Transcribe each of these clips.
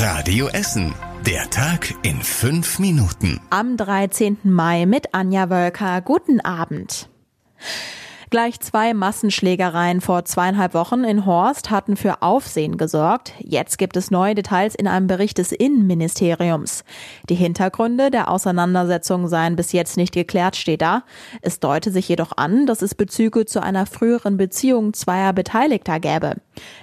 Radio Essen. Der Tag in fünf Minuten. Am 13. Mai mit Anja Wölker. Guten Abend. Gleich zwei Massenschlägereien vor zweieinhalb Wochen in Horst hatten für Aufsehen gesorgt. Jetzt gibt es neue Details in einem Bericht des Innenministeriums. Die Hintergründe der Auseinandersetzung seien bis jetzt nicht geklärt, steht da. Es deute sich jedoch an, dass es Bezüge zu einer früheren Beziehung zweier Beteiligter gäbe.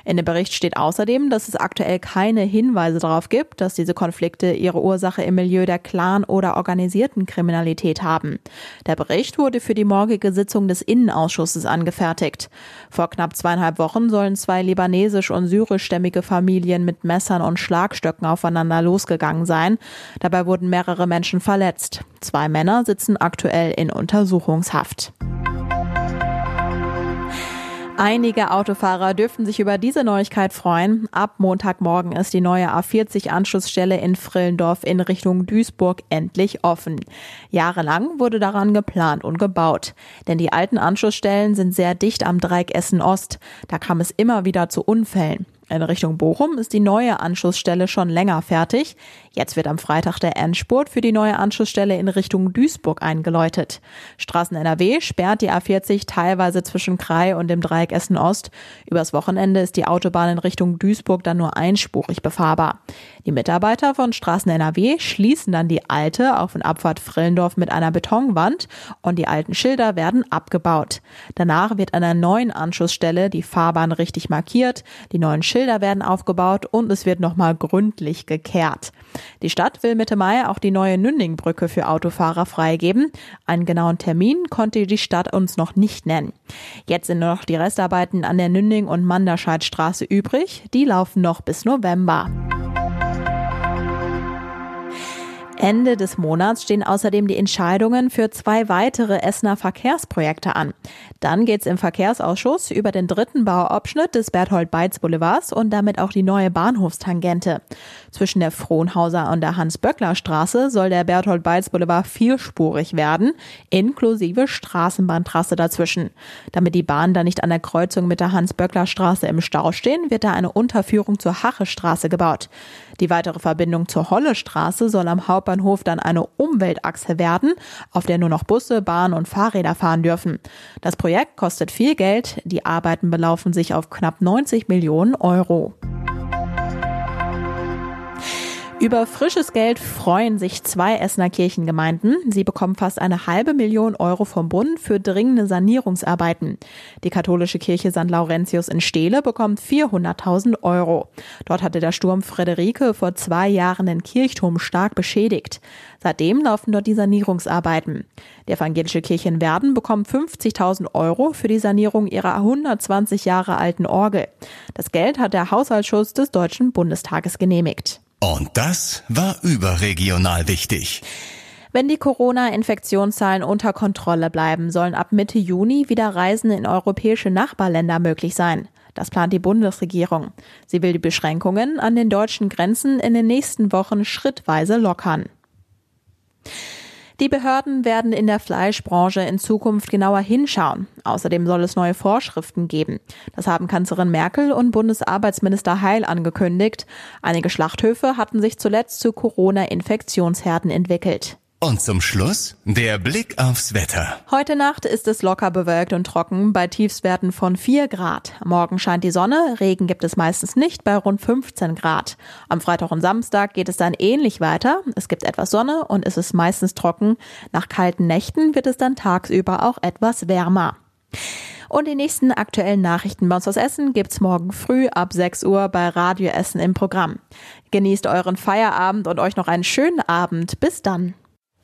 In dem Bericht steht außerdem, dass es aktuell keine Hinweise darauf gibt, dass diese Konflikte ihre Ursache im Milieu der Clan- oder organisierten Kriminalität haben. Der Bericht wurde für die morgige Sitzung des Innenausschusses Ausschusses angefertigt. Vor knapp zweieinhalb Wochen sollen zwei libanesisch- und syrischstämmige Familien mit Messern und Schlagstöcken aufeinander losgegangen sein. Dabei wurden mehrere Menschen verletzt. Zwei Männer sitzen aktuell in Untersuchungshaft. Einige Autofahrer dürften sich über diese Neuigkeit freuen. Ab Montagmorgen ist die neue A40-Anschlussstelle in Frillendorf in Richtung Duisburg endlich offen. Jahrelang wurde daran geplant und gebaut. Denn die alten Anschlussstellen sind sehr dicht am Dreieck Essen Ost. Da kam es immer wieder zu Unfällen. In Richtung Bochum ist die neue Anschlussstelle schon länger fertig. Jetzt wird am Freitag der Endspurt für die neue Anschlussstelle in Richtung Duisburg eingeläutet. Straßen NRW sperrt die A40 teilweise zwischen Krai und dem Dreieck Essen Ost. Übers Wochenende ist die Autobahn in Richtung Duisburg dann nur einspurig befahrbar. Die Mitarbeiter von Straßen NRW schließen dann die alte Auf- und Abfahrt Frillendorf mit einer Betonwand und die alten Schilder werden abgebaut. Danach wird an der neuen Anschlussstelle die Fahrbahn richtig markiert, die neuen Schilder werden aufgebaut und es wird nochmal gründlich gekehrt. Die Stadt will Mitte Mai auch die neue Nündingbrücke für Autofahrer freigeben. Einen genauen Termin konnte die Stadt uns noch nicht nennen. Jetzt sind nur noch die Restarbeiten an der Nünding- und Manderscheidstraße übrig. Die laufen noch bis November. Ende des Monats stehen außerdem die Entscheidungen für zwei weitere Essener Verkehrsprojekte an. Dann geht es im Verkehrsausschuss über den dritten Bauabschnitt des Berthold-Beitz Boulevards und damit auch die neue Bahnhofstangente. Zwischen der Frohnhauser und der Hans-Böckler-Straße soll der Berthold-Beitz Boulevard vierspurig werden, inklusive Straßenbahntrasse dazwischen. Damit die Bahn dann nicht an der Kreuzung mit der Hans-Böckler-Straße im Stau stehen, wird da eine Unterführung zur Hache-Straße gebaut. Die weitere Verbindung zur Holle-Straße soll am Hauptbahnhof dann eine Umweltachse werden, auf der nur noch Busse, Bahn und Fahrräder fahren dürfen. Das Projekt kostet viel Geld, die Arbeiten belaufen sich auf knapp 90 Millionen Euro. Über frisches Geld freuen sich zwei Essener Kirchengemeinden. Sie bekommen fast eine halbe Million Euro vom Bund für dringende Sanierungsarbeiten. Die katholische Kirche St. Laurentius in Steele bekommt 400.000 Euro. Dort hatte der Sturm Frederike vor zwei Jahren den Kirchturm stark beschädigt. Seitdem laufen dort die Sanierungsarbeiten. Die evangelische Kirche in Werden bekommt 50.000 Euro für die Sanierung ihrer 120 Jahre alten Orgel. Das Geld hat der Haushaltsschuss des Deutschen Bundestages genehmigt. Und das war überregional wichtig. Wenn die Corona-Infektionszahlen unter Kontrolle bleiben, sollen ab Mitte Juni wieder Reisen in europäische Nachbarländer möglich sein. Das plant die Bundesregierung. Sie will die Beschränkungen an den deutschen Grenzen in den nächsten Wochen schrittweise lockern. Die Behörden werden in der Fleischbranche in Zukunft genauer hinschauen. Außerdem soll es neue Vorschriften geben. Das haben Kanzlerin Merkel und Bundesarbeitsminister Heil angekündigt. Einige Schlachthöfe hatten sich zuletzt zu Corona-Infektionsherden entwickelt. Und zum Schluss der Blick aufs Wetter. Heute Nacht ist es locker bewölkt und trocken bei Tiefstwerten von 4 Grad. Morgen scheint die Sonne, Regen gibt es meistens nicht bei rund 15 Grad. Am Freitag und Samstag geht es dann ähnlich weiter. Es gibt etwas Sonne und es ist meistens trocken. Nach kalten Nächten wird es dann tagsüber auch etwas wärmer. Und die nächsten aktuellen Nachrichten bei uns aus Essen gibt's morgen früh ab 6 Uhr bei Radio Essen im Programm. Genießt euren Feierabend und euch noch einen schönen Abend. Bis dann.